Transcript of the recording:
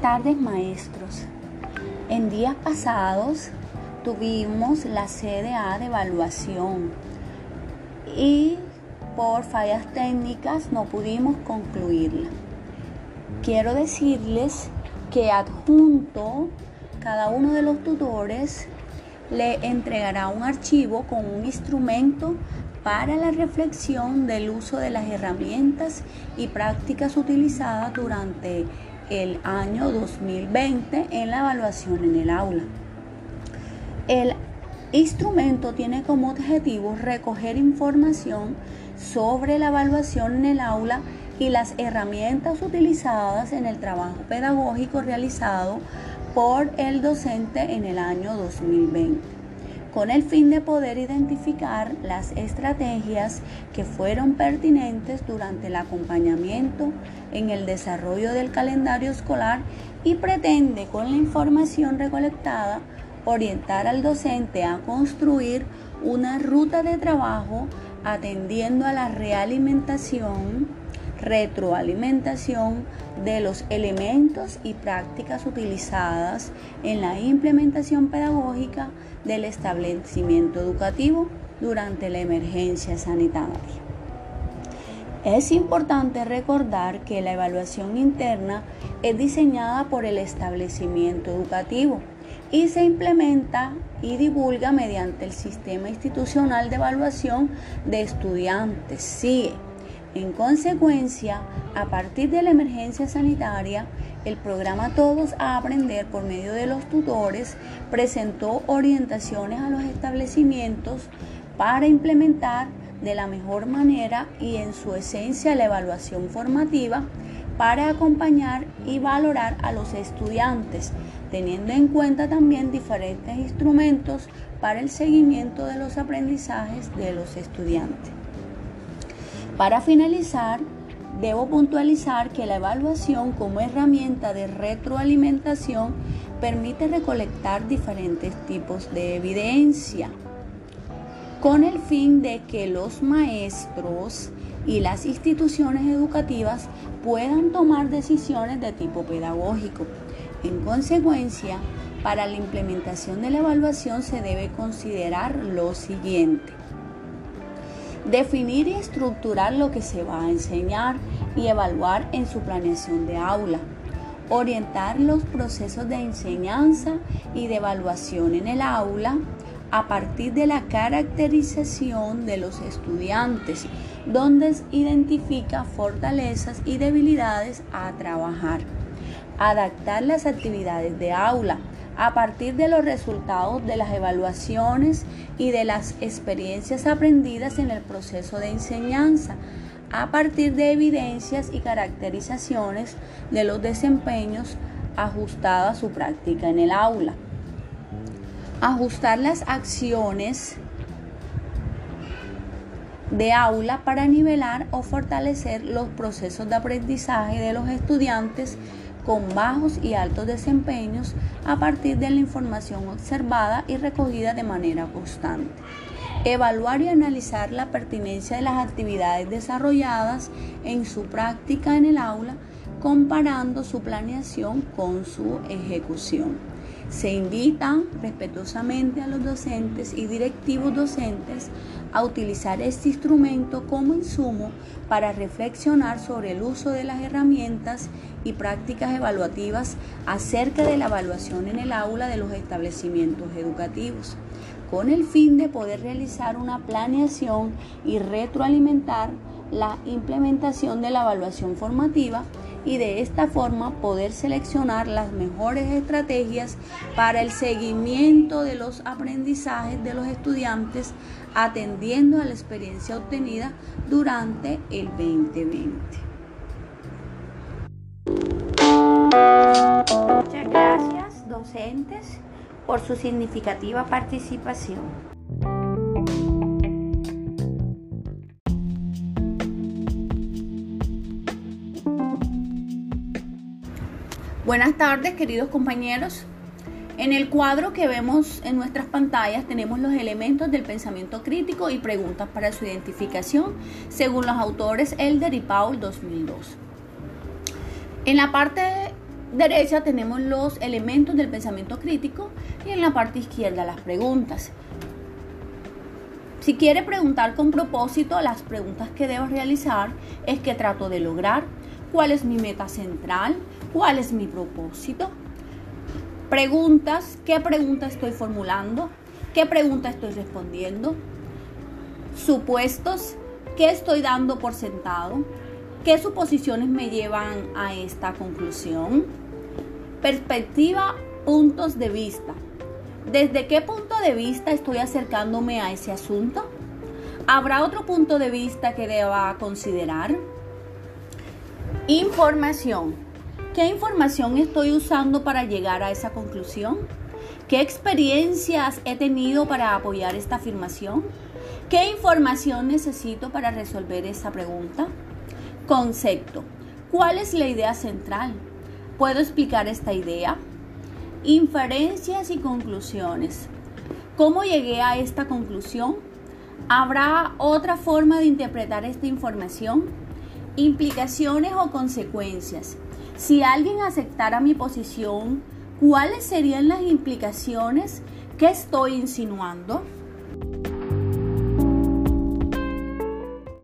tardes maestros. En días pasados tuvimos la CDA de evaluación y por fallas técnicas no pudimos concluirla. Quiero decirles que adjunto cada uno de los tutores le entregará un archivo con un instrumento para la reflexión del uso de las herramientas y prácticas utilizadas durante el año 2020 en la evaluación en el aula. El instrumento tiene como objetivo recoger información sobre la evaluación en el aula y las herramientas utilizadas en el trabajo pedagógico realizado por el docente en el año 2020 con el fin de poder identificar las estrategias que fueron pertinentes durante el acompañamiento en el desarrollo del calendario escolar y pretende con la información recolectada orientar al docente a construir una ruta de trabajo atendiendo a la realimentación, retroalimentación de los elementos y prácticas utilizadas en la implementación pedagógica del establecimiento educativo durante la emergencia sanitaria. Es importante recordar que la evaluación interna es diseñada por el establecimiento educativo y se implementa y divulga mediante el Sistema Institucional de Evaluación de Estudiantes, CIE. En consecuencia, a partir de la emergencia sanitaria, el programa Todos a Aprender por medio de los tutores presentó orientaciones a los establecimientos para implementar de la mejor manera y en su esencia la evaluación formativa para acompañar y valorar a los estudiantes, teniendo en cuenta también diferentes instrumentos para el seguimiento de los aprendizajes de los estudiantes. Para finalizar, Debo puntualizar que la evaluación como herramienta de retroalimentación permite recolectar diferentes tipos de evidencia con el fin de que los maestros y las instituciones educativas puedan tomar decisiones de tipo pedagógico. En consecuencia, para la implementación de la evaluación se debe considerar lo siguiente. Definir y estructurar lo que se va a enseñar y evaluar en su planeación de aula. Orientar los procesos de enseñanza y de evaluación en el aula a partir de la caracterización de los estudiantes, donde identifica fortalezas y debilidades a trabajar. Adaptar las actividades de aula a partir de los resultados de las evaluaciones y de las experiencias aprendidas en el proceso de enseñanza, a partir de evidencias y caracterizaciones de los desempeños ajustados a su práctica en el aula. Ajustar las acciones de aula para nivelar o fortalecer los procesos de aprendizaje de los estudiantes con bajos y altos desempeños a partir de la información observada y recogida de manera constante. Evaluar y analizar la pertinencia de las actividades desarrolladas en su práctica en el aula, comparando su planeación con su ejecución. Se invita respetuosamente a los docentes y directivos docentes a utilizar este instrumento como insumo para reflexionar sobre el uso de las herramientas y prácticas evaluativas acerca de la evaluación en el aula de los establecimientos educativos, con el fin de poder realizar una planeación y retroalimentar la implementación de la evaluación formativa y de esta forma poder seleccionar las mejores estrategias para el seguimiento de los aprendizajes de los estudiantes atendiendo a la experiencia obtenida durante el 2020. Muchas gracias docentes por su significativa participación. Buenas tardes, queridos compañeros. En el cuadro que vemos en nuestras pantallas tenemos los elementos del pensamiento crítico y preguntas para su identificación, según los autores Elder y Paul 2002. En la parte derecha tenemos los elementos del pensamiento crítico y en la parte izquierda las preguntas. Si quiere preguntar con propósito, las preguntas que debo realizar es qué trato de lograr, cuál es mi meta central, cuál es mi propósito. Preguntas, qué pregunta estoy formulando, qué pregunta estoy respondiendo. Supuestos, qué estoy dando por sentado, qué suposiciones me llevan a esta conclusión. Perspectiva, puntos de vista. ¿Desde qué punto de vista estoy acercándome a ese asunto? ¿Habrá otro punto de vista que deba considerar? Información. ¿Qué información estoy usando para llegar a esa conclusión? ¿Qué experiencias he tenido para apoyar esta afirmación? ¿Qué información necesito para resolver esta pregunta? Concepto. ¿Cuál es la idea central? ¿Puedo explicar esta idea? Inferencias y conclusiones. ¿Cómo llegué a esta conclusión? ¿Habrá otra forma de interpretar esta información? Implicaciones o consecuencias. Si alguien aceptara mi posición, ¿cuáles serían las implicaciones que estoy insinuando?